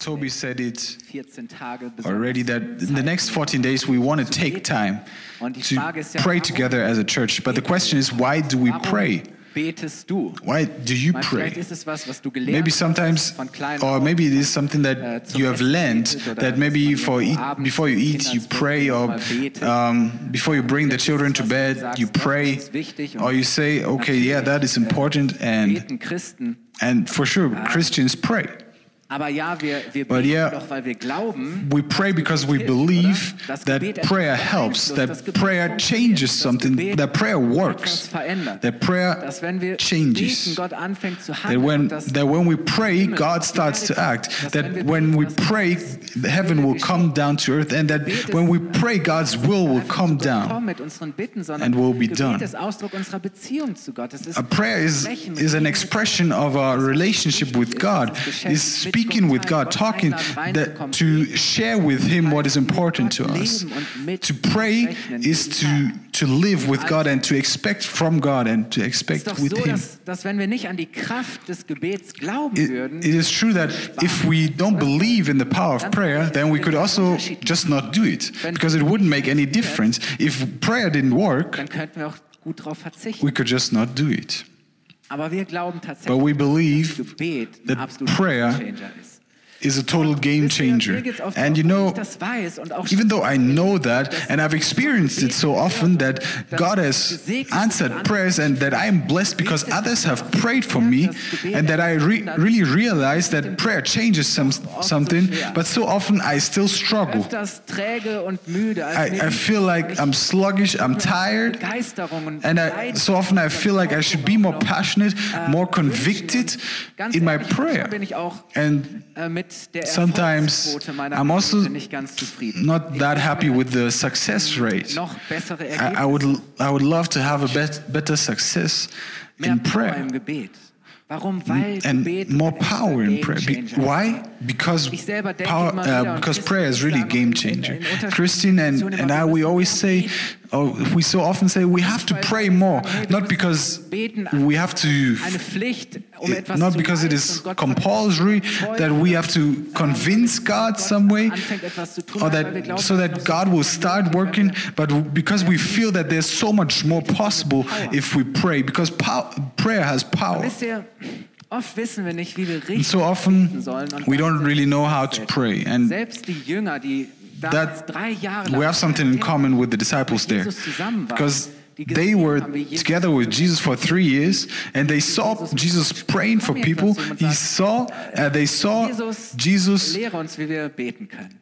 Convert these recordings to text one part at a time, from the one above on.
Toby said it already that in the next 14 days we want to take time to pray together as a church. But the question is, why do we pray? Why do you pray? Vielleicht ist es was, was du gelernt Maybe sometimes, or maybe it is something äh, that you have learned that maybe for eat, before you eat you pray, or um, before you bring the children to bed you pray, ist wichtig und or you say, okay, yeah, that is important, and and for sure Christians pray. Aber ja, wir, wir But yeah, doch, weil wir glauben, We pray because we believe that prayer helps, that prayer changes something, that prayer works, that prayer Dass wenn wir beten, changes. Gott anfängt zu That when, that when we pray, God starts to act. kommt. Dass wenn That when we pray, heaven will come down to earth. And that when we pray, God's will will come down. kommen mit unseren Bitten, sondern and will be done. ist Ausdruck unserer Beziehung zu Gott. Es ist A prayer is, is an expression of our relationship with God, is speaking with God, talking that, to share with Him what is important to us. To pray is to, to live with God and to expect from God and to expect with Him. dass, dass wenn wir nicht an die Kraft des Gebets glauben It, it is true that if we don't believe in the power of prayer, then we could also just not do it because it wouldn't make any difference. If prayer didn't work, dann könnten wir auch gut darauf verzichten. we could just not do it. Aber wir glauben But tatsächlich, we dass believe that prayer. Is a total game changer. mir geht's oft And you know, ich das weiß und auch even though I know that and I've experienced it so often that God has answered prayers and that I am blessed because others have prayed for me and that I re- really realize that prayer changes some, something, but so often I still struggle. öfters träge und müde, als I, I feel like I'm sluggish, I'm tired, and I, so often I feel like I should be more passionate, more convicted in my prayer. bin ich auch And äh, sometimes I'm also Gebete nicht ganz zufrieden. not that happy with the success hm, rate. I, I would I would love to have a bet, better success in prayer im Gebet. Warum? Weil and more power in prayer. Be- Gamechanger ist. why? Because Ich selber denke power, uh, because prayer is really a game changer. Christine and, and I, we always say, oh, we so often say we have to pray more, not because we have to um not because it is compulsory that we have to convince God some way anfängt etwas zu tun, or that so that God will start working but because we feel that there's so much more possible if we pray because prayer has power oft wissen wir nicht, wie wir richtig so often we don't really know how to pray. And Selbst die Jünger, die that drei Jahre we have something in common with the disciples there. Jesus zusammen waren, because they were haben, wie Jesus together with Jesus for three years and they saw Jesus praying for people. He saw uh, they saw Jesus, Jesus lehre uns, wie wir beten können.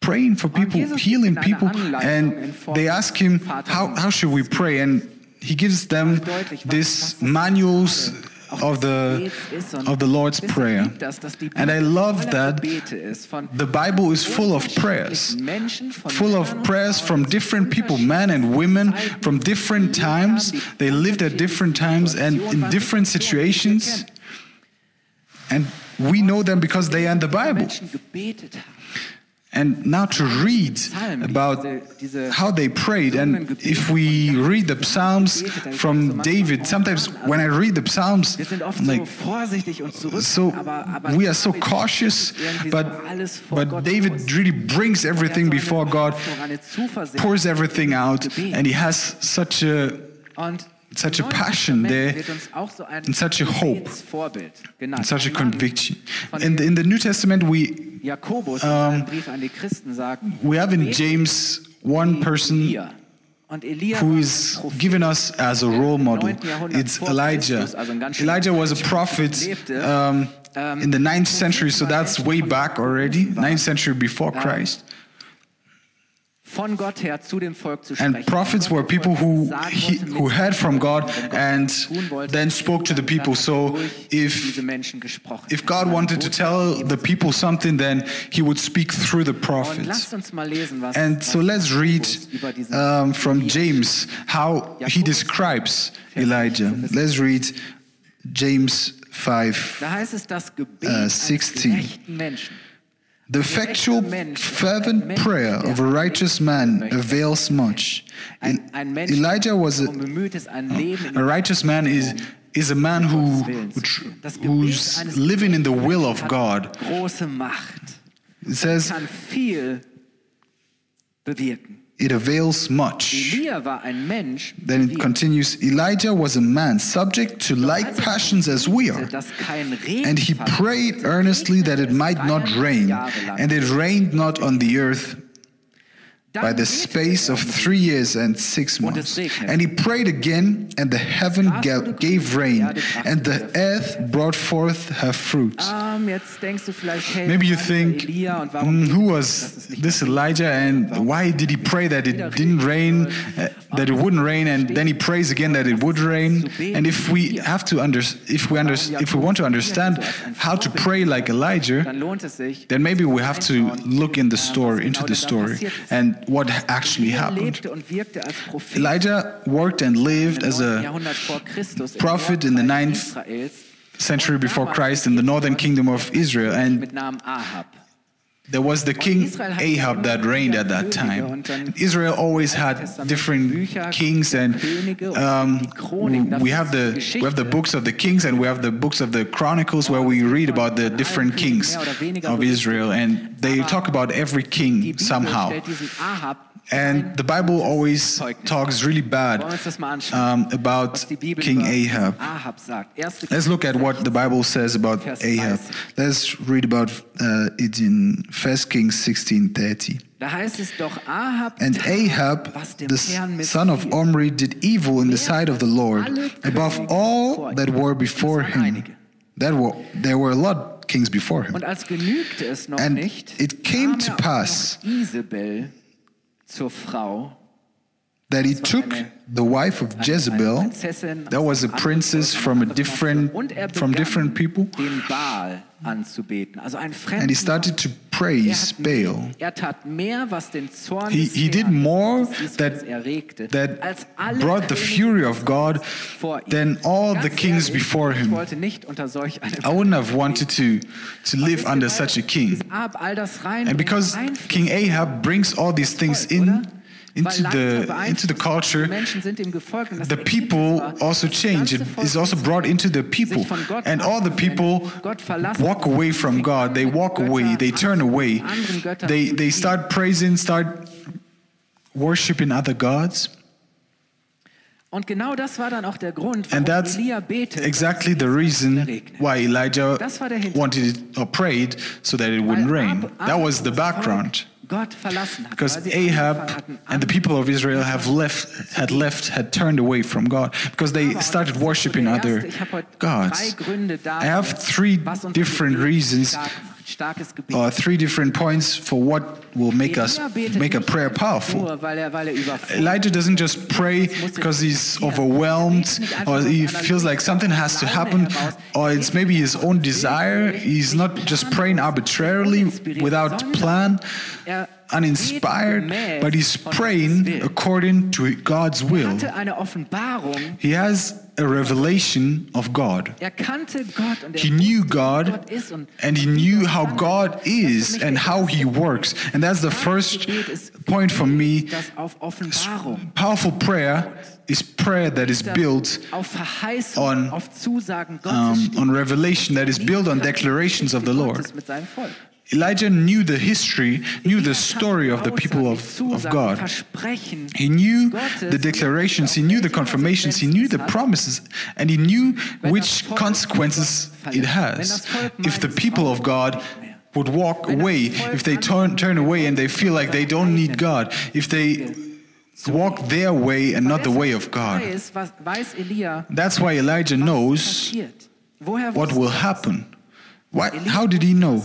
praying for people, healing people, eine Anleitung in and they ask him, how, how should we pray? And he gives them this manuals of the, Gebets ist und of the Lord's Prayer. liebt Das, dass die And I love that Gebete ist von The Bible is full of prayers, unterschiedlichen Menschen, von full of prayers from different people, men and women, from different times. They lived at different times and in different situations. And we know them because they are in the Bible. Menschen gebetet haben. And now to read about how they prayed, and if we read the Psalms from David, sometimes when I read the Psalms, Wir sind oft I'm like, vorsichtig und zurück, so we are so cautious, but so alles vor but David really brings Er everything before God, Hoffnung, eine Zuversicht. pours everything out, and he has such a such a passion there wird uns auch so ein and such a hope genannt. such a conviction. In the, in the New Testament, we Jakobus in seinem Brief an die Christen sagt, we have in James one person Elia. Und Elia who is given us as a role model. It's Elijah. Christus, also ein ganz schön Elijah was a prophet um, Ähm, in the 9th century, so that's way back already, 9th century before Ähm, Christ. Von Gott her zu dem Volk zu And prophets were people who he, who heard from God and then spoke to the people. So if diese Menschen gesprochen. if God wanted to tell the people something, then He would speak through the prophets. lasst uns mal lesen, was, And so let's read Jakobus über diesen um, from James how he describes Elijah. Let's read James 5. Da heißt es, das Gebet Äh, eines 16. The effectual, fervent prayer of a righteous man avails much. Ein, El- ein Mensch, Elijah was a, darum bemüht ist, ein Leben in a righteous man is is a man who, who who's living in the will of God. It says bewirken. It avails much. War ein Mensch, Then it continues Elijah was a man subject to like er passions as we are. dass kein Regen And he prayed earnestly that it might not rain, and it rained not on the earth by the space of three years and six months. And he prayed again, and the heaven ga- gave rain, and the earth brought forth her fruit. Ähm, jetzt denkst du vielleicht, hey, Maybe you think, Elia und warum mm, who was this Elijah, and why did he pray that it didn't rain, uh, that it wouldn't rain, and then he prays again that it would rain? And if we have to under, if we under, if we want to understand how to pray like Elijah, dann lohnt es sich, then maybe we have to look in the story, into the story, and what actually er happened. lebte und wirkte als Prophet Elijah worked and lived as a Jahrhundert vor Christus im prophet in the ninth century before Christ in the northern kingdom of Israel, and mit Namen Ahab. There was the king Ahab that reigned at that time. Israel always had different kings, and um, we have the we have the books of the kings, and we have the books of the chronicles where we read about the different kings of Israel, and they talk about every king somehow. Stellt diesen Ahab And the Bible always talks really bad Wollen wir uns das mal anschauen, um, about was die Bibel King Ahab. Ahab sagt. 1. Let's look at what the Bible says about Ahab. Let's read about uh, it in 1 Kings 16:30. Da heißt es doch, Ahab And Ahab, the son of. Omri, did evil in the sight of the Lord above all that were before him. That were there were a lot of kings before him. Und als genügte es noch And it came to er pass zur Frau, That he took the wife of Jezebel, that was a princess from a different er from different people, den Baal anzubeten. Also ein and he started to Er, praise Baal. er tat mehr, was den Zorn He, he did more that, that brought the fury of God than all the kings before him. wollte nicht unter solch einem I wouldn't have wanted to, to live under such a king. Ahab all das rein And because King Ahab brings all these things in into the into the culture, the people also change. It is also brought into the people. And all the people walk away from God. They walk away. They turn away. They, they start praising, start worshiping other gods. Und genau das war dann auch der Grund, And that's exactly the reason why Elijah Das war der Hintergrund. wanted it or prayed so that it wouldn't rain. That was the background. Gott verlassen hat, Because weil sie angefangen Ahab and the people of Israel have left, had left, had turned away from God because they started worshiping other gods. I have three different reasons. Or three different points for what will make us make a prayer powerful. Nur weil er, weil er überfordert Elijah doesn't just pray because he's overwhelmed or he feels like something has to happen or it's maybe his own desire. He's not just praying arbitrarily without plan, uninspired, but he's praying according to God's will. hatte eine Offenbarung. He has a revelation of God. Er kannte Gott und er He knew God Gott ist und and he knew how God is and how he works. And that's the first point for me. das auf Offenbarung, Powerful prayer is prayer that is built on, auf Zusagen Gottes um, on revelation, that is built on declarations of the Lord. Gottes mit seinem Volk. Elijah knew the history, knew the story of the people of, of God. He knew the declarations, he knew the confirmations, he knew the promises, and he knew which consequences it has. If the people of God would walk away, if they turn, turn away and they feel like they don't need God, if they walk their way and not the way of God. Weiß, was, weiß Elia, That's why Elijah knows what will er happen. Why, how did he know?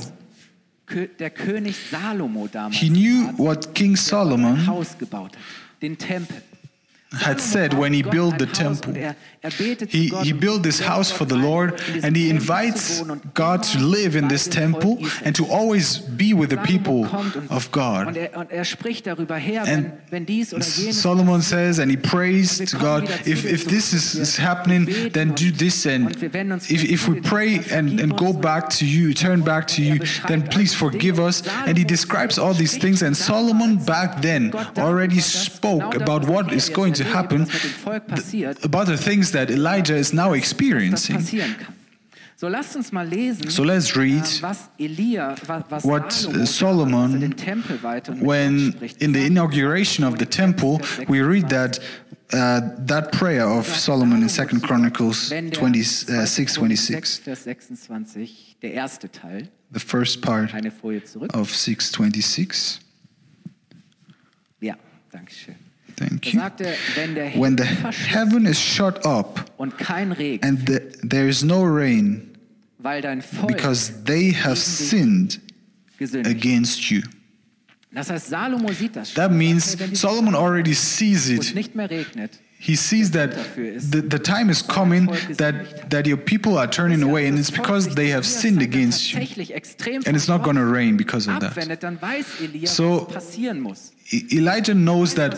Der König Salomo damals He knew what King Solomon Haus gebaut hat, den Tempel. Had said when he built the temple. He, he built this house for the Lord and he invites God to live in this temple and to always be with the people of God. And Solomon says and he prays to God, if, if this is, is happening, then do this and if, if we pray and, and go back to you, turn back to you, then please forgive us. And he describes all these things and Solomon back then already spoke about what is going to happen, about the things that Elijah is now experiencing. So lasst uns mal lesen, So let's read äh, was Elia, was, was what, Solomon, als er den Tempel weihte und mit when in the inauguration of the temple we read that uh, that prayer of Solomon in 2 Chronicles Wenn der 20, uh, 6 2. 26 26, der erste Teil, the first part eine Folie zurück. of 626 Ja, danke schön. Thank you er, when the heaven is shut up und kein Regen, and the, there is no rain weil dein Volk because they have sinned against you. Das heißt, Salomo sieht das schon. that means hey, wenn die Solomon already sees it. Nicht mehr regnet, He sees that the, the time is coming that, that your people are turning away, and it's because they have sinned against you. And it's not going to rain because of that. So- Elijah knows that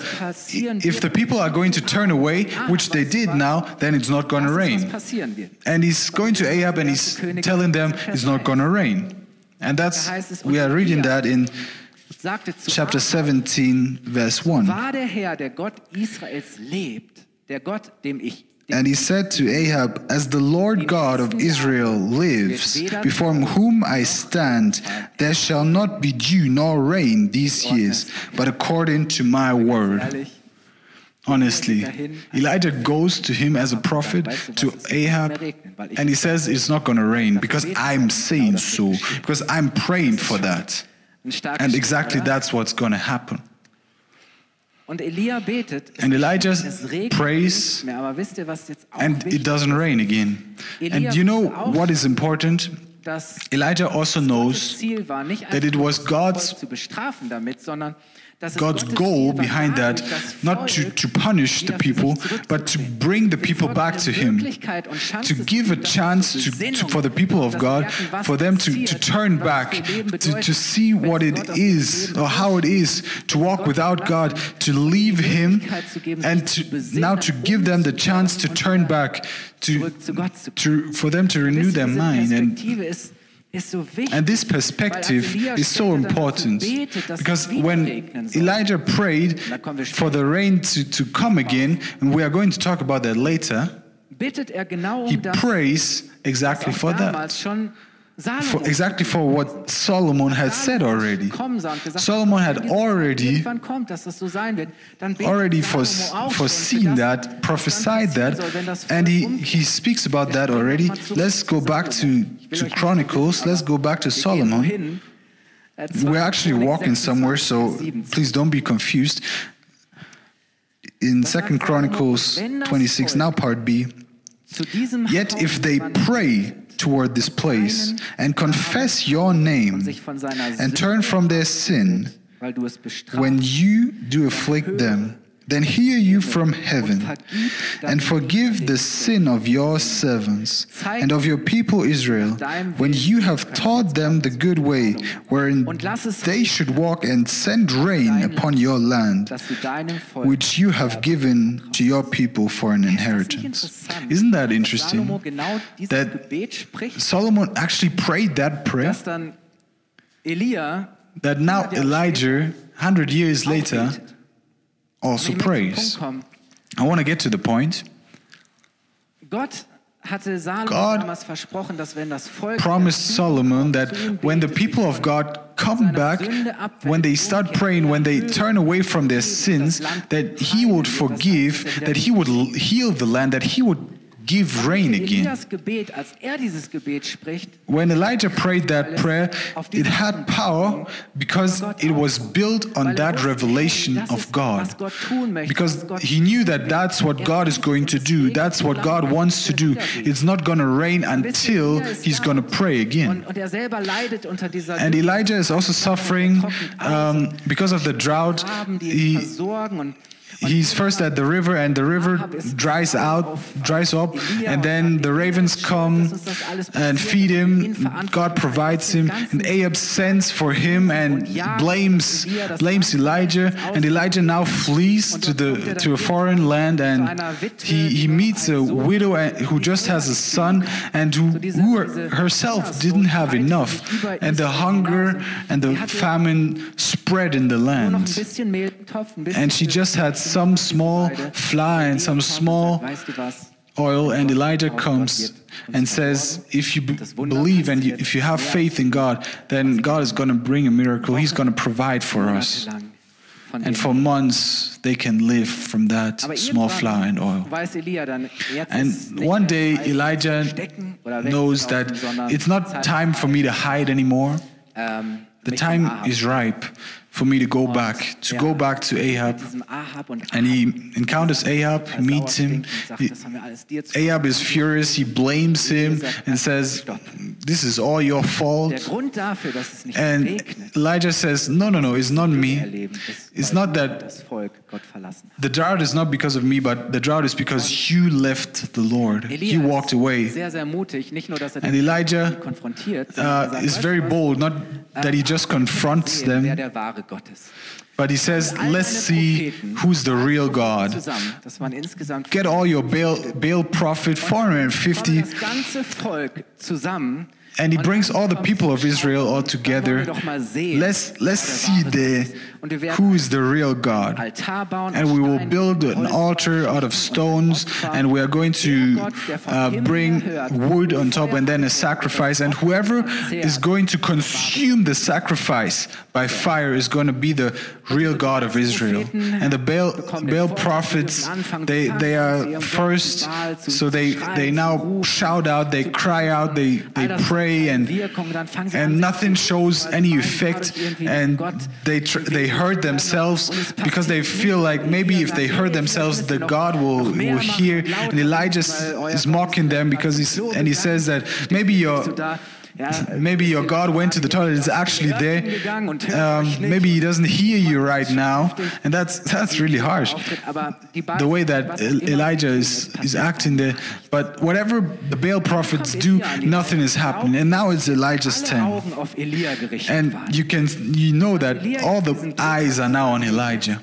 if the people are going to turn away, which they did now, then it's not going to rain. And he's going to Ahab and he's telling them it's not going to rain. And that's, we are reading that in chapter 17, verse 1. War der Herr, der Gott Israels lebt, der Gott, dem ich dem And he said to Ahab, As the Lord God of Israel lives, before whom I stand, there shall not be dew nor rain these years, but according to my word. Honestly, Elijah goes to him as a prophet, to Ahab, and he says it's not going to rain because I'm saying so, because I'm praying for that. And exactly that's what's going to happen. Und Elia betet, And Elijah prays, mehr, wisst ihr, was jetzt auch and it doesn't rain again. And you know what is important? Elijah also knows that it was God's- Volk zu bestrafen damit, sondern dass es God's goal behind that, not to, to punish the wieder für sich people, but to bring the people back to Him, Möglichkeit und Chance to give a chance to, to, for the people of God, for them to, to turn back, to, to see what it is or how it is to walk without God, to leave Him, and to now to give them the chance to turn back, to, zurück zu Gott zu kommen. to for them to renew their mind and Perspektive ist, ist so wichtig. And this perspective is so später dann dazu important because when Elijah prayed da kommen wir for the rain to, to come again, and we are going to talk about that later, er genau um he prays exactly for that. Damals schon Salomo For, exactly for what Solomon had said already. kommen sah ah, und gesagt, Solomon had wenn diese Zeit already irgendwann kommt, dass das so sein wird, dann betet already Salomo fores- auch schon foreseen that, prophesied that, soll, wenn das and he, he speaks about that already. noch mal zurück Let's go back to, Salomo. Ich will to Chronicles. Let's go back to aber wir gehen Solomon. We're actually walking somewhere, so please don't be confused. In Second Chronicles 26, now part B, yet if they pray toward this place and confess your name sich von seiner and turn from their sin, weil du es bestrafst. when you do afflict them, then hear you from heaven and forgive the sin of your servants and of your people Israel, when you have taught them the good way wherein they should walk and send rain upon your land, dass du deinem Volk which you have given to your people for an inheritance. Isn't that interesting? that- Solomon actually prayed that prayer dass dann Elia that now Elijah, 100 years later. Also Und ich möchte zum prays. Punkt kommen. I want to get to the point. Gott hatte Salomo God damals versprochen, dass wenn das Volk promised Solomon that when the people of God come back, when they start praying, when they turn away from their sins, that He would forgive, that He would heal the land, that He would give rain again. Elias Gebet, als er dieses Gebet spricht, When Elijah prayed that prayer, it had power because it was built on that revelation of God. Because he knew that that's what God is going to do, that's what God wants to do. It's not going to rain until he's going to pray again. und, und er selber leidet unter dieser And Elijah is also suffering um, because of the drought. Graben, die ihn He, he's first at the river, and the river dries out, dries up, and then the ravens come and feed him. God provides him, and Ahab sends for him and blames blames Elijah, and Elijah now flees to the to a foreign land, and he he meets a widow who just has a son, and who, who herself didn't have enough, and the hunger and the famine spread in the nur noch ein land. bisschen Mehl im Topf, ein bisschen And she just had some small flour and some small Weißt du was? oil, and Elijah comes and says, If you b- believe and you, if you have faith in God, then God is going to bring a miracle. He's going to provide for us. And for months, they can live from that small flour and oil. weiß Elia dann, jetzt ist And one day, Elijah knows that it's not time for me to hide anymore. ähm, The time is ripe for me to go back, to ja, go back to Ahab. mit diesem Ahab And he encounters Ahab, meets him. Sagt, He- das haben wir alles dir zu Ahab is furious. He blames him and says, This is all your fault. Dafür, dass es nicht And Elijah says, No, no, no, it's not me. It's not that das Volk Gott verlassen hat. the drought is not because of me, but the drought is because you left the Lord. You walked away. sehr, sehr mutig, nur, er And Elijah uh, er is very bold, not that he just confronts them, der wahre Gott ist. but he says, Let's see who's the real God. Zusammen, das waren insgesamt Get all your Baal, Baal prophet, Sondern 450 And he brings all the people of Israel all together. Let's let's see the who is the real God. And we will build an altar out of stones, and we are going to uh, bring wood on top, and then a sacrifice. And whoever is going to consume the sacrifice by fire is going to be the real God of Israel. And the Baal, Baal prophets, they they are first, so they they now shout out, they cry out, they they pray, and and nothing shows any effect and they tr- they hurt themselves because they feel like maybe if they hurt themselves the god will will hear and elijah is, is mocking them because he's and he says that maybe your maybe your god went to the toilet it's actually there um, maybe he doesn't hear you right now and that's that's really harsh the way that Elijah is, is acting there. But whatever the Baal prophets do, nothing is happening. And now it's Elijah's turn. And you can you know that all the eyes are now on Elijah.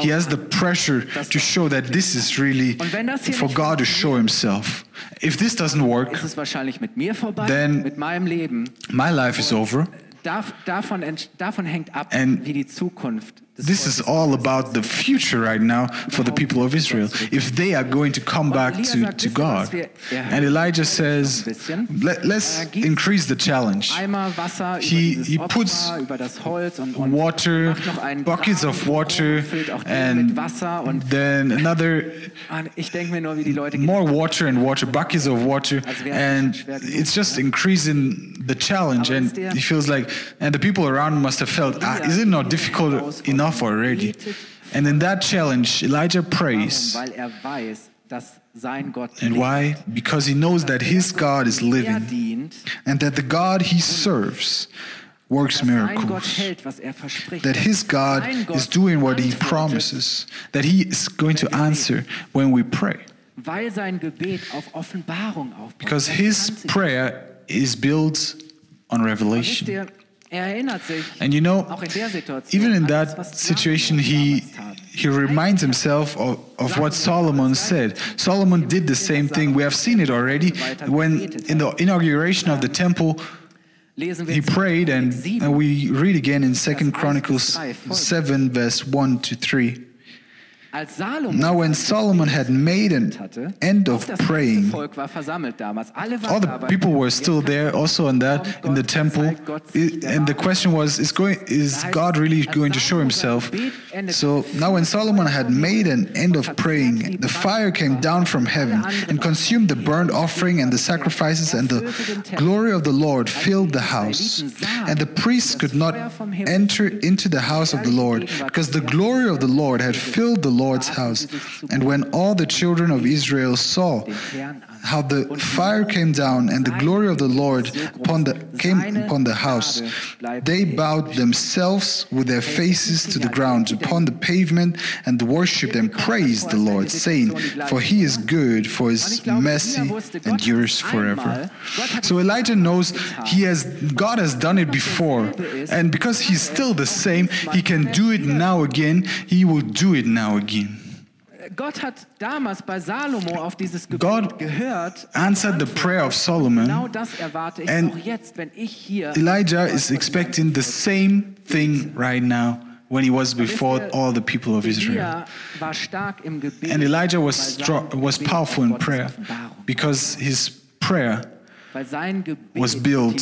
He has the pressure to show that this is really for God to show himself. If this doesn't work, ist es wahrscheinlich mit mir vorbei, Then- mit meinem Leben. my life is over. Darf, davon, ent- davon hängt ab, And wie die Zukunft This is all about the future right now for the people of Israel. If they are going to come back to, to God. And Elijah says, Let, let's increase the challenge. He- he puts über das Holz und, und water, macht noch einen buckets of water, and mit Wasser und then another ich denke mir nur, wie die Leute more water and water, buckets of water, and it's just increasing the challenge. And he feels like, and the people around must have felt, ah, is it not difficult enough already? And in that challenge, Elijah prays. Warum? Weil weiß, dass sein Gott And why? Because he knows that his God is living and that the God he serves works dass sein Gott miracles. er. That his God is doing what he promises, that he is going to answer when we pray. Weil sein Gebet auf Offenbarung aufbaut. Because his prayer is built on revelation. Er And you know, auch in der even in that situation, he, he reminds himself of, of what Solomon said. Solomon did the same thing. We have seen it already when in the inauguration of the temple, he prayed and, and we read again in 2 1 bis Chronicles 7 verse 1 to 3 Als Salomon Now, when Solomon had made an end of praying, Volk war versammelt damals. Alle all the people were still there, also on that in the temple. zeigt Gott sich I- der And the question was, is going is God really going to show himself? So now when Solomon had made an end of praying, the fire came down from heaven and consumed the burnt offering and the sacrifices, and the glory of the Lord filled the house. And the priests could not enter into the house of the Lord, because the glory of the Lord had filled the Lord's house. And when all the children of Israel saw how the fire came down and the glory of the Lord upon the, came upon the house. They bowed themselves with their faces to the ground upon the pavement and worshipped and praised the Lord, saying, For he is good, for his mercy endures forever. So Elijah knows he has God has done it before, and because he's still the same, he can do it now again, he will do it now again. Gott hat damals bei Salomo auf dieses Gebet God gehört. answered the prayer of Solomon. Genau das erwarte ich And auch jetzt, wenn ich hier. Elijah is expecting the same thing right now when he was before all the people of Israel. Elia war stark im Gebet. And Elijah was strong, was powerful in prayer because his prayer Weil sein Gebet was built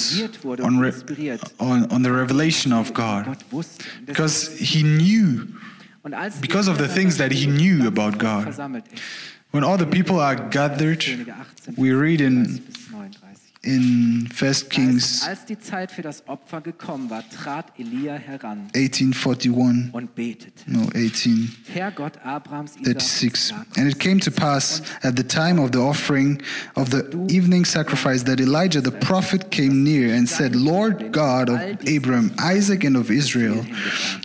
on, on, on the revelation of God Gott wusste. Und das- because he knew because of the things that he knew about God. when all the people are gathered we read in 30 bis 39. In First Kings als die Zeit für das Opfer gekommen war, trat Elia heran 1841 und betete. no 18 Herr Gott Abrahams, 36. And it came to pass at the time of the offering of the evening sacrifice that Elijah the prophet came near and said, Lord God of Abraham, Isaac, and of Israel,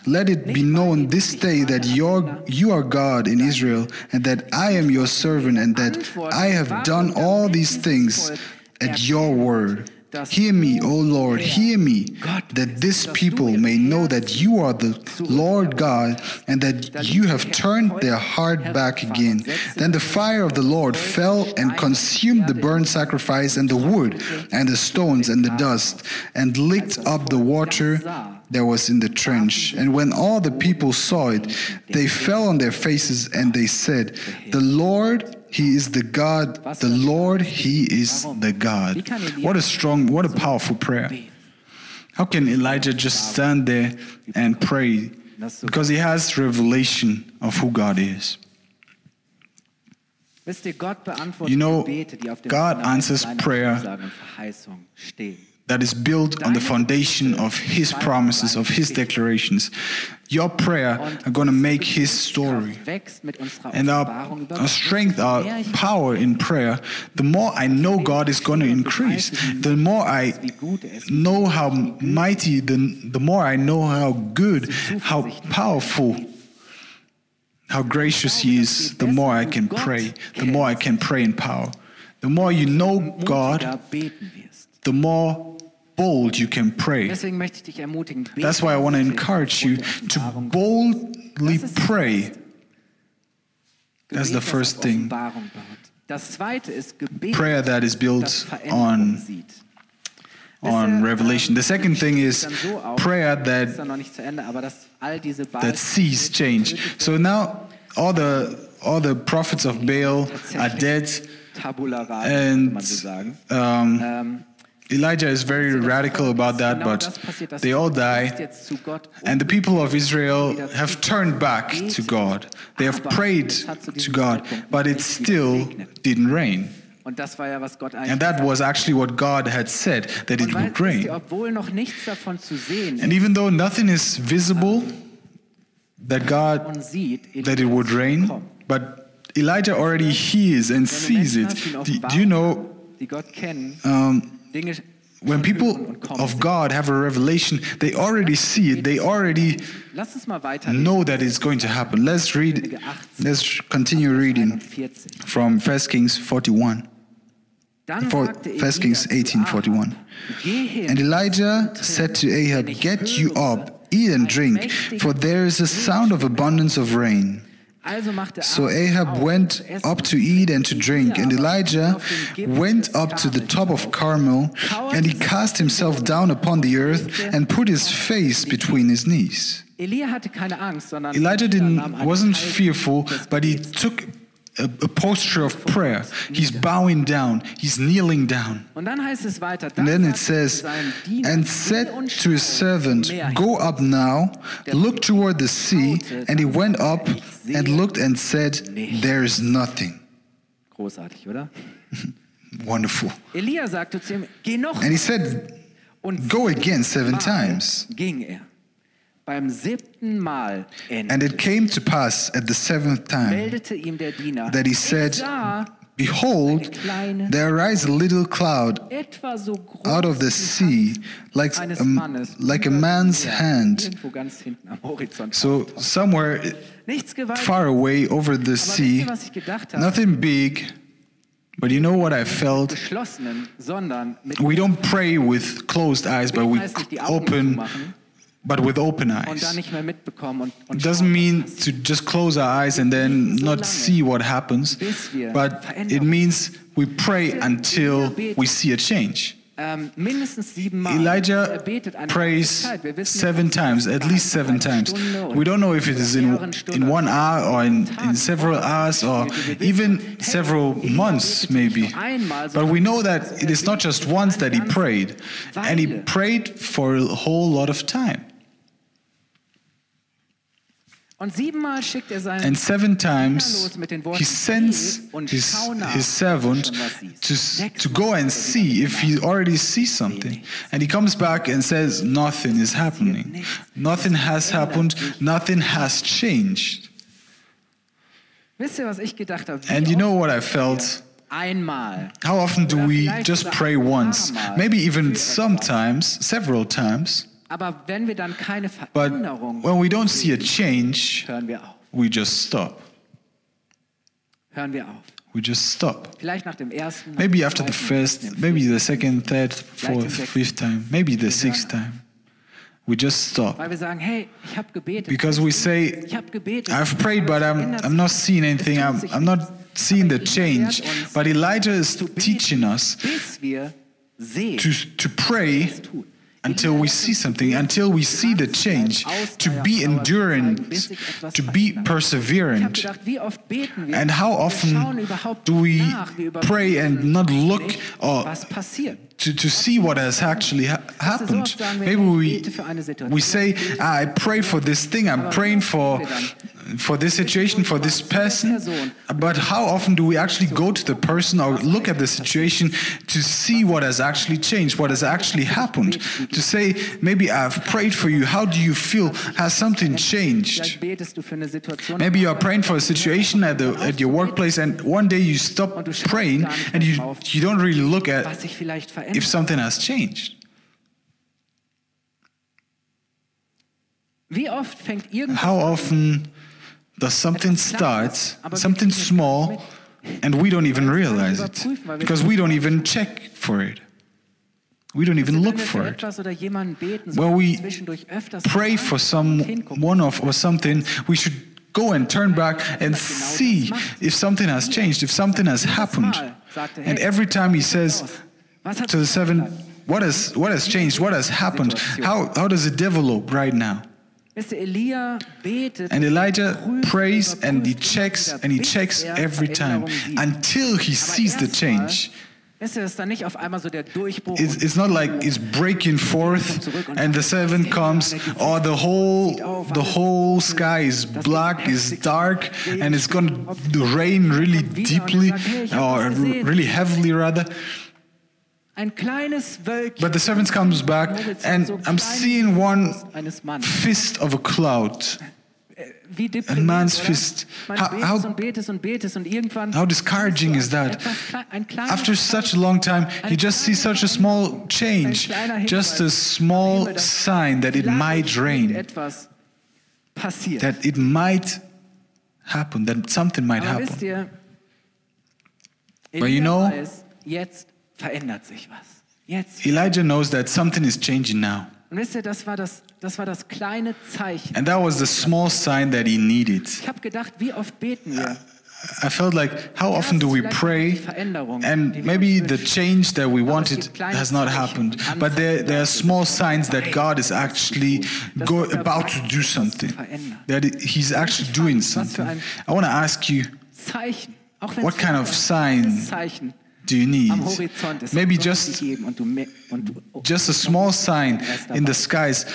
let it be known this day that your, you are God in Israel, and that I am your servant, and that I have done all these things at your word. Hear me, O Lord, hear me, that this people may know that you are the Lord God, and that you have turned their heart back again. Then the fire of the Lord fell and consumed the burnt sacrifice, and the wood, and the stones, and the dust, and licked up the water that was in the trench. And when all the people saw it, they fell on their faces, and they said, The Lord he is the God, the Lord, He is the God. What a strong, what a powerful prayer. How can Elijah just stand there and pray? Because he has revelation of who God is. Wisst ihr, Gott beantwortet You know, Gebete, die auf dem God answers prayer. That is built on the foundation of His promises, of His declarations. Your prayer are going to make His story. And our, our strength, our power in prayer, the more I know God is going to increase, the more I know how mighty, the, the more I know how good, how powerful, how gracious He is, the more I can pray, the more I can pray in power. The more you know God, the more bold you can pray. Deswegen möchte ich dich ermutigen, bete That's why I want to encourage you to boldly Das ist das pray. That's the first thing. Offenbarung baut. Das zweite ist Gebet, Prayer that is built on on revelation. The second thing is Dann so auf, prayer that dann noch nicht zu Ende, aber dass all diese Baals- that sees change. So now all the all the prophets of Baal are dead, Tabula rasa, könnte and man so sagen. um, Ähm, Elijah is very radical about that, but das passiert, dass they all die. bist jetzt zu Gott And the people of Israel have turned back to God. They have prayed to God, but it still didn't rain. Und das war ja, was Gott eigentlich And that was actually what God had said that it would rain. obwohl noch nichts davon zu sehen And even though nothing is visible that God that it would rain, but Elijah already hears and sees it. Do, you know die Gott kennen, um, when people of. God have a revelation, they already see it. They already Lass uns mal weiter know that it's going to happen. Let's read. Let's continue reading from 1 Kings 41. Dann For- 1 Kings Elia zu 18:41. Ahab, Geh hin, And Elijah said to Ahab, Get you up, eat and drink, for there is a sound of abundance of rain. So Ahab went up to eat and to drink, and Elijah auf den Gipfel went up to the top of Carmel, and he cast himself down upon the earth and put his face between his knees. Elia hatte keine Angst, sondern Elijah didn't, wasn't fearful, but he took a, posture of prayer. He's bowing down, he's kneeling down. Und dann heißt es weiter, And then it er says, zu seinem Diener, and said to his servant, Go up now, look toward the sea. And he went up and looked and said, There is nothing. Wonderful. Elia sagte zu ihm, And he said, Go again seven times. And it came to pass at the seventh time meldete ihm der Diener, that he er said, Behold, there arise a little cloud etwa so groß out of the sea, like a, like a man's hand. Irgendwo ganz hinten am Horizont. So somewhere far away over the sea, ihr, was ich gedacht habe? nothing big, but you know what I felt? Geschlossenen, sondern mit We don't pray with closed eyes, but we heißt nicht die Augen open, but with open eyes. nicht mehr mitbekommen und, und It doesn't mean to just close our eyes and then not see what happens, but it means we pray until we see a change. Ähm, mindestens sieben Mal. Elijah Er prays ganze Zeit. Wir wissen seven nicht, ob es times, at least seven times. We don't know if it is in, in one hour or in, in several hours or even several months, maybe. But we know that it is not just once that he prayed, and he prayed for a whole lot of time. And seven times los mit den Worten, he sends his, his servant ob du schon was siehst." to, to go and er see if he already sees something. And he comes back and says, Nothing is happening. Nothing has happened. Nothing has changed. Wisst ihr, was ich gedacht habe? Wie And you know what I felt? How often do we just pray once? Maybe even sometimes, several times. Aber wenn wir dann keine But Veränderung when we don't see a change, hören wir auf. we just stop. Hören wir auf. We just stop. Vielleicht nach dem ersten. nach Maybe after the first, maybe the second, third, fourth, fifth time, maybe the sixth time. We just stop. Weil wir sagen, hey, ich habe gebetet. Because we say, ich habe gebetet. I've prayed, but I'm, I'm not seeing anything. I'm, I'm not seeing the change. But Elijah is teaching us bis wir sehen. to, to pray until we see something, until we see the change, to be enduring, to be perseverant. And how often do we pray and not look or passiert. To, to see what has actually ha- happened. Maybe we, we say, "Ah, I pray for this thing, I'm praying for, for this situation, for this person. But how often do we actually go to the person or look at the situation to see what has actually changed, what has actually happened? To say, maybe I've prayed for you, how do you feel? Has something changed? Maybe you are praying for a situation at, the, at your workplace, and one day you stop praying and you, you don't really look at if something has changed. Wie oft fängt How often does something start, something small, and we don't even realize it because we don't even check for it. We don't even look for it. etwas oder jemanden beten, When we wir zwischendurch öfters Pray for someone of or something, we should go and turn back and see if something has changed, if something has happened. And every time he says to the seven, what has what has changed? What has happened? How how does it develop right now? Wisst ihr, Elia betet And Elijah prays and he checks and he checks er every time until he sees the change. Wisst ihr, das ist dann nicht auf einmal so der Durchbruch. It's, it's not like it's breaking forth and the seven comes or the whole the whole sky is black, is dark, and it's going to rain really deeply or really heavily rather. Ein kleines Wölkchen. But the servant comes back and I'm seeing one die Faust eines Mannes. fist of a cloud. A man's fist. How- how- und betest und betest und irgendwann How discouraging is that? etwas klei- ein kleiner After such a long time, you just see such a small change, just a small sign that it might rain, that it might happen, that something might happen. But you know- verändert sich was. Jetzt. Elijah knows that something is changing now. Und wisst ihr, das war das, das war das kleine Zeichen. And that was the small sign that he needed. Ich habe gedacht, wie oft beten wir? I felt like, how often do we pray and maybe the change that we wanted has not happened, but there, there are small signs that God is actually go, about to do something, that He's actually doing something. I want to ask you, Zeichen. Auch wenn what kind of ein sign Zeichen do you need? am Horizont ist, Maybe just gegeben und du, me- und du just a small sign in the skies.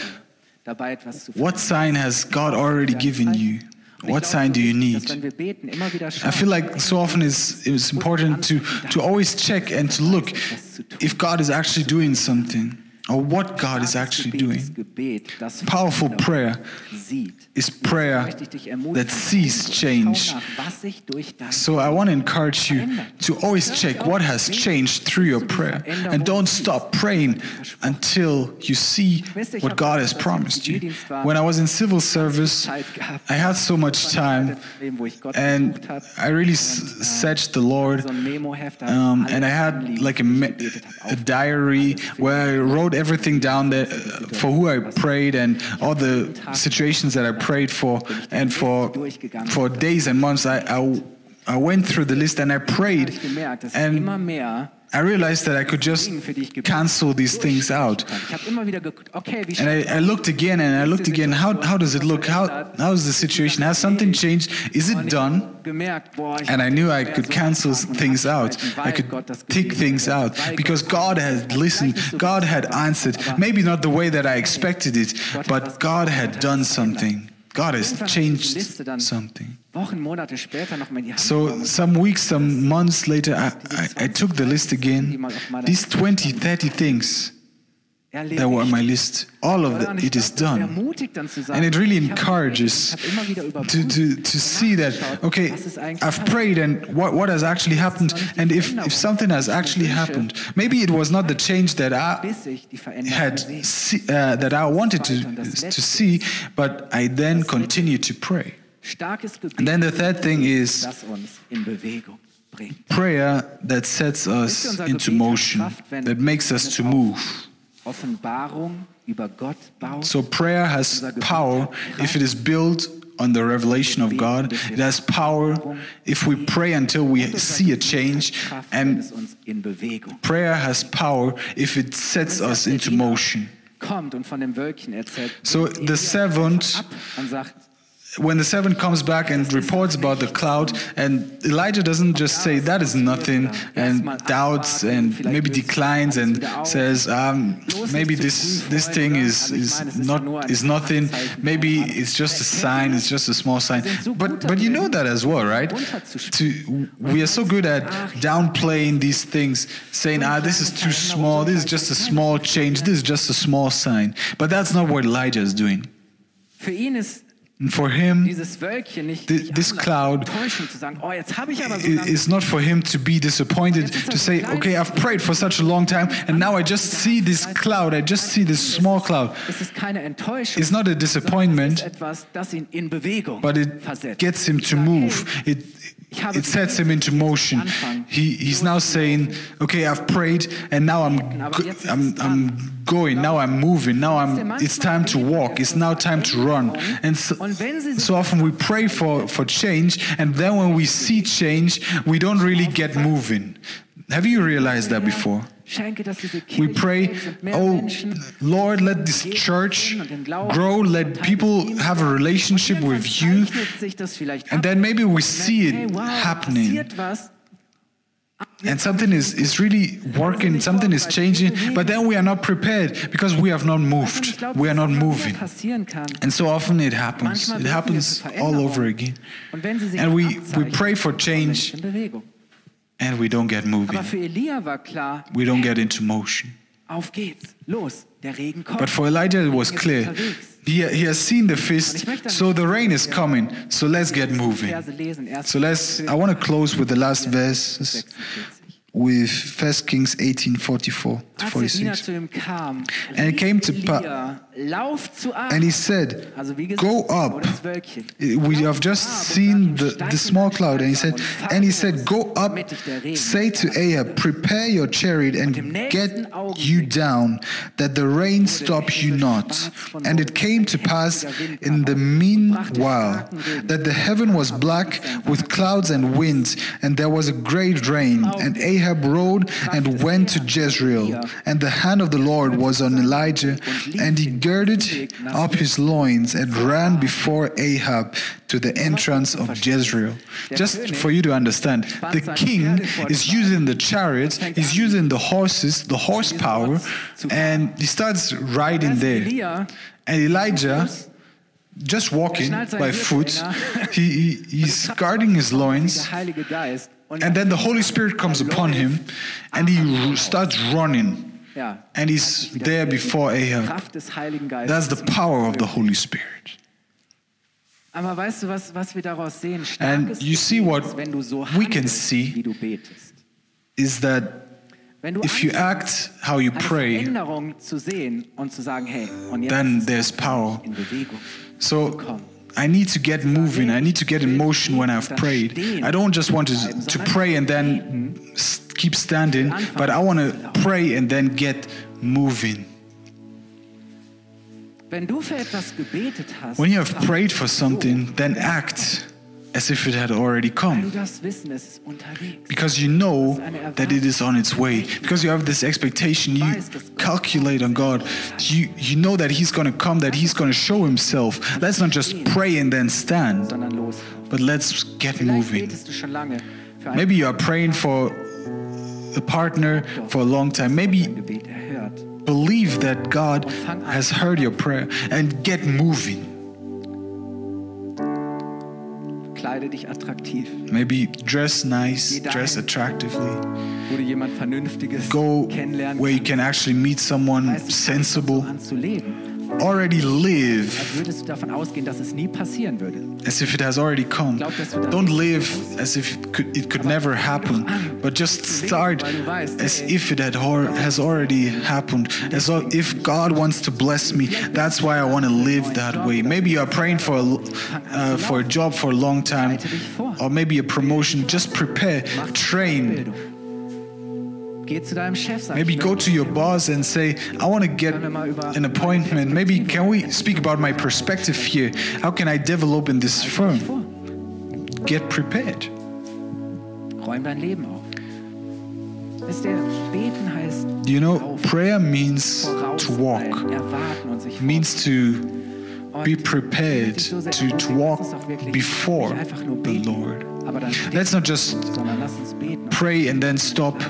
dabei etwas zu What sign has God already given you? What sign do you need? wenn wir beten, immer wieder I feel like so often it's, it's important to, to always check and to look if God is actually doing something or what God is actually doing. Powerful prayer is prayer Möchte ich dich ermutigen, that sees change. schau nach, was sich durch dein So I want to encourage you to always check what has changed through your prayer and don't stop praying until you see what God has promised you. When I was in civil service, I had so much time wo ich Gott and I really searched the Lord so ein Memoheft, da um, and I had like a, was ich me- gebetet habe, a diary where I wrote everything down there uh, for who I prayed and all the situations that I prayed for. And for for days and months, I, I, I went through the list and I prayed. And I realized that I could just cancel these things out. And I, I looked again and I looked again. How, how does it look? How, how is the situation? Has something changed? Is it done? And I knew I could cancel things out. I could take things out because God had listened. God had answered. Maybe not the way that I expected it, but God had done something. God has Irgendwann habe ich die changed something. Wochen, Monate später noch mal in die Hand So some weeks, some months later, I, I, I took the list again. These 20, 30 things Erledigt. that were on my list, all of? It, it is done. ermutigt dann zu sagen, And it really encourages gebetet, ich habe immer wieder to, to, to see that, okay, was ist eigentlich I've prayed and what, what has actually happened, and if, if something has actually happened, maybe it was not the change that I bis ich die Veränderung had see, uh, that I wanted to, to see, but I then continued to pray. And then the third thing is das uns in Bewegung bringt. prayer that sets us into motion, that makes us to move. Offenbarung über Gott baut. So prayer has power if it is built on the revelation of God. It has power if we pray until we see a change. And es uns in Bewegung prayer has power if it sets us into motion. kommt und von dem Wölkchen erzählt. So the er Elia when the servant comes back and reports about the cloud, and Elijah doesn't just say that is nothing and doubts and maybe declines and says um, maybe this this thing is is not is nothing. Maybe it's just a sign. It's just a small sign. But but you know that as well, right? To, we are so good at downplaying these things, saying ah this is too small. This is just a small change. This is just a small sign. But that's not what Elijah is doing. für ihn ist And for him, dieses Wölkchen nicht, Thi- nicht this cloud Enttäuschung zu sagen, oh, jetzt habe ich aber so it- lange it's not for him to be disappointed to er say okay i've prayed for such a long time and now i just see this cloud. I just see this small cloud. Es ist keine Enttäuschung. it's not a disappointment ist etwas, das ihn in Bewegung but it gets him to move. It it sets him into motion. he he's now saying okay i've prayed and now i'm go- i'm i'm going. Now i'm moving. Now i'm it's time to walk. It's now time to run. And so, so often we pray for for change and then when we see change we don't really get moving. Have you realized that before? Schenke, dass diese we pray, wächst und mehr oh Lord, let this church grow, let people have a relationship with you, zeichnet sich das vielleicht and then maybe we see it happening. And something is, is really working, something is changing, but then we are not prepared because we have not moved. We are not moving. And so often it happens. It happens all over again. Und wenn sie sich And we, we pray for kommen wir nicht change. And we don't get moving. Aber für Elia war klar, We don't get into motion. auf geht's, los, der Regen kommt. But for Elijah, it was er ist clear. He, he has seen the fist, so the rain is coming. So let's get moving. Verse So let's. I want to close with the last verses 46. with 1 Kings 18 44 to Als der Diener 46. zu ihm kam, And it came to rief pa- Elia lauf zu And he said, Also wie gesagt, Go up. We have just seen the, the small cloud, and he said, and he said, Go up, say to Ahab, prepare your chariot and get you down, that the rain stop you not. And it came to pass in the meanwhile that the heaven was black with clouds and winds, and there was a great rain. And Ahab rode and went to Jezreel, and the hand of the Lord was on Elijah, and he girded up his loins and ran before Ahab to the entrance of Jezreel. Just for you to understand, the king is using the chariots, he's using the horses, the horsepower, and he starts riding there. And Elijah, just walking by foot, he, he, he's guarding his loins, and then the Holy Spirit comes upon him, and he starts running, and he's there before Ahab. Kraft des Heiligen Geistes. That's the power of the Holy Spirit. Aber weißt du, was, was wir daraus sehen? And you see what ist, wenn du so we can see wie du betest. Is that if you act how you pray, Veränderung zu sehen und zu sagen, hey, und jetzt then there's power. So I need to get moving. I need to get in motion when I've prayed. I don't just want to, to pray and then keep standing, but I want to pray and then get moving. Wenn du für etwas gebetet hast, When you have prayed for something, then act as if it had already come. das Wissen, es ist unterwegs. Because you know that it is on its way. Because you have this expectation, you calculate on God. You, you know that He's going to come, that He's going to show Himself. Let's not just pray and then stand, but let's get moving. betest du schon lange für ein Maybe you are praying for a partner for a long time. Maybe believe that God has heard your prayer and get moving. Kleide dich attraktiv. Maybe dress nice, dress attractively. Wo du jemand Vernünftiges Go where you can actually meet someone Weißt du, fang sensible. So an zu leben. Already live würdest du davon ausgehen, dass es nie passieren würde. as if it has already come. Don't live as if it could, it could never happen, but just start as if it had has already happened. As if God wants to bless me, that's why I want to live that way. Maybe you are praying for a, uh, for a job for a long time, or maybe a promotion. Just prepare, train. Maybe go to your boss and say, I want to get er an appointment. Maybe can we speak about my perspective here? How can I develop in this firm? Get prepared. Räum dein Leben auf. Wisst ihr, beten heißt You know, prayer means to walk, vorauseilen, erwarten und sich means to be prepared, dich so sehr to, to walk uns doch wirklich before nicht einfach nur the Lord. Let's not just sondern lass uns beten. pray and then stop.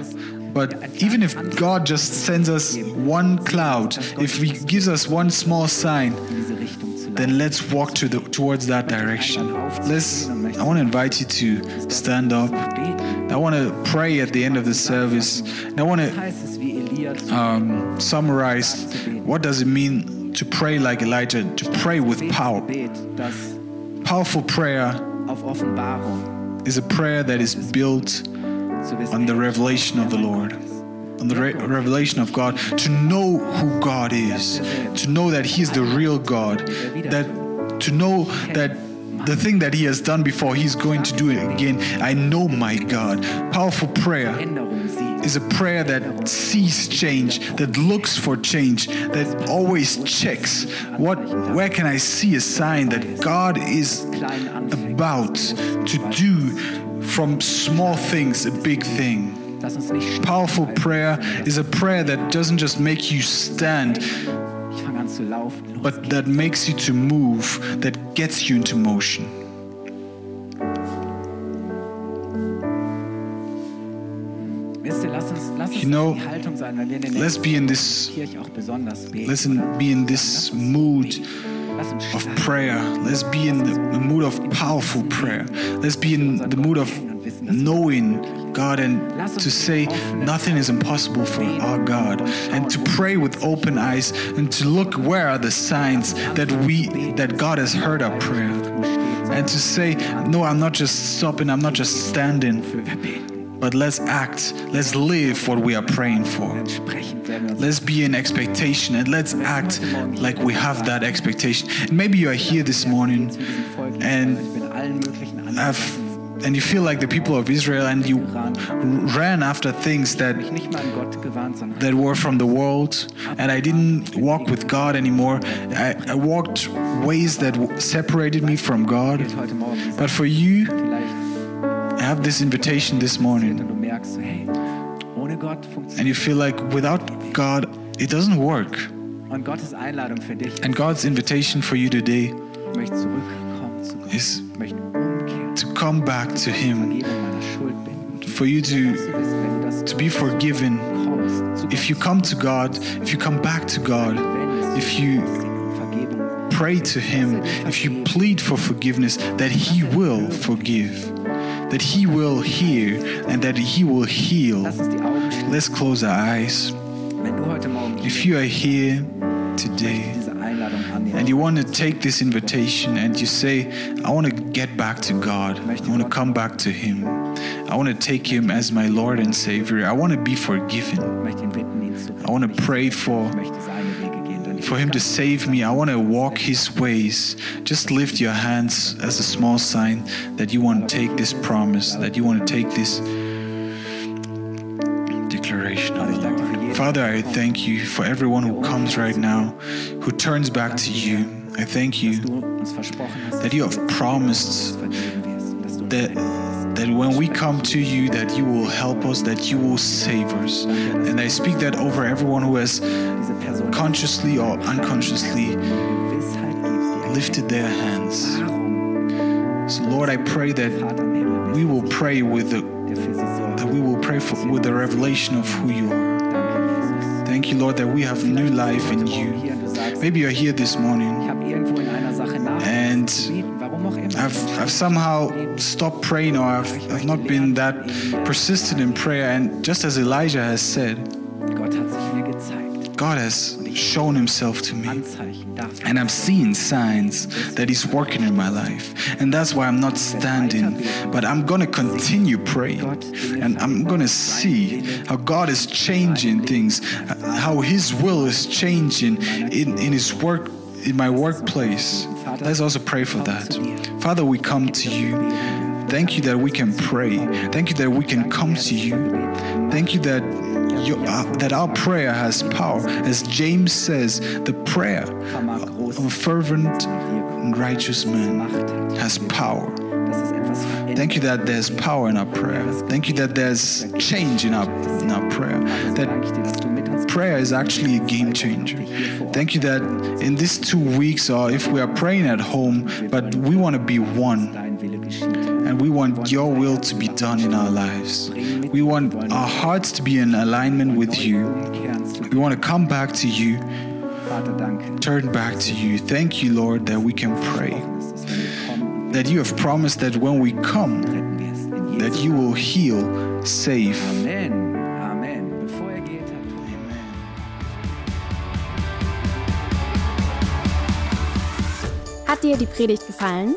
But even if God just sends us one cloud, if He gives us one small sign, in diese Richtung zu laufen. then let's walk to the, towards that direction. Let's. I want to invite you to stand up. I want to pray at the end of the service. And I want to heißt es, wie Elia zu um, summarize what does it mean to pray like Elijah, to pray with power. Powerful prayer is a prayer that is built on the revelation of the Lord, on the re- revelation of God, to know who God is, to know that He is the real God, that to know that the thing that He has done before, He's going to do it again. I know my God. Powerful prayer. Is a prayer that sees change, that looks for change, that always checks what where can I see a sign that God is about to do from small things a big thing. Powerful prayer is a prayer that doesn't just make you stand, but that makes you to move, that gets you into motion. You know, die Haltung sein, weil wir in der Let's be in this Kirche auch besonders beten. let's be in this mood of prayer. Let's be in the, the mood of powerful prayer. Let's be in the mood of knowing God and to say nothing is impossible for our God and to pray with open eyes and to look where are the signs that we that God has heard our prayer. And to say no I'm not just stopping. I'm not just standing but let's act. Let's live what we are praying for. Let's be in expectation and let's act like we have that expectation. And maybe you are here this morning and have and you feel like the people of Israel and you ran after things that that were from the world and I didn't walk with God anymore. I, I walked ways that separated me from God. But for you, have this invitation this morning. Und du merkst, so, hey, ohne Gott funktioniert and you feel like without God, it doesn't work. und Gottes Einladung für dich, And God's invitation for you today ich möchte zurückkommen zu Gott, is ich möchte umkehren, to come back to Him, Vergebung meiner Schuld bitten. for you to, bist, wenn du das to be forgiven. If you come to God, if you come back to God, if you pray to Him, if you plead for forgiveness, that He er will forgive, that He will hear, and that He will heal. lass uns die Augen schließen. Let's close our eyes. Wenn du heute Morgen If you are here today diese Einladung annehmen and you want to take this invitation and you say, I want to get back to God, I want to come back to Him, I want to take Him as my Lord and Savior, I want to be forgiven, Ich möchte ihn bitten, ihn zu I want to pray for. For him to save me. I want to walk his ways. Just lift your hands as a small sign that you want to take this promise, that you want to take this declaration of the Lord. Father, I thank you for everyone who comes right now, who turns back to you. I thank you that you have promised that that when we come to you that you will help us that you will save us and i speak that over everyone who has consciously or unconsciously lifted their hands. So Lord, I pray that we will pray with the that we will pray for, with the revelation of who you are. Thank you, Lord, that we have new life in you. Maybe you're here this morning and. I've, I've somehow stopped praying or I've, I've not been that persistent in prayer. And just as Elijah has said. God has shown himself to me. And I'm seeing signs that He's working in my life. And that's why I'm not standing, but I'm going to continue praying. And I'm going to see how God is changing things, how His will is changing in, in His work, in my workplace. Let's also pray for that. Father, we come to you. Thank you that we can pray. Thank you that we can come to you. Thank you that your, uh, that our prayer has power. As James says, the prayer of a fervent and righteous man has power. Thank you that there's power in our prayer. Thank you that there's change in our in our prayer. That prayer is actually a game changer. Thank you that in these two weeks, or if we are praying at home, but we want to be one we want your will to be done in our lives. We want our hearts to be in alignment with you. We want to come back to you, turn back to you. Thank you, Lord, that we can pray. Dass wenn wir kommen, That you have promised that when we come, retten wir es. In that you will heal, save. Amen. Amen. Bevor er geht, hat Hat dir die Predigt gefallen?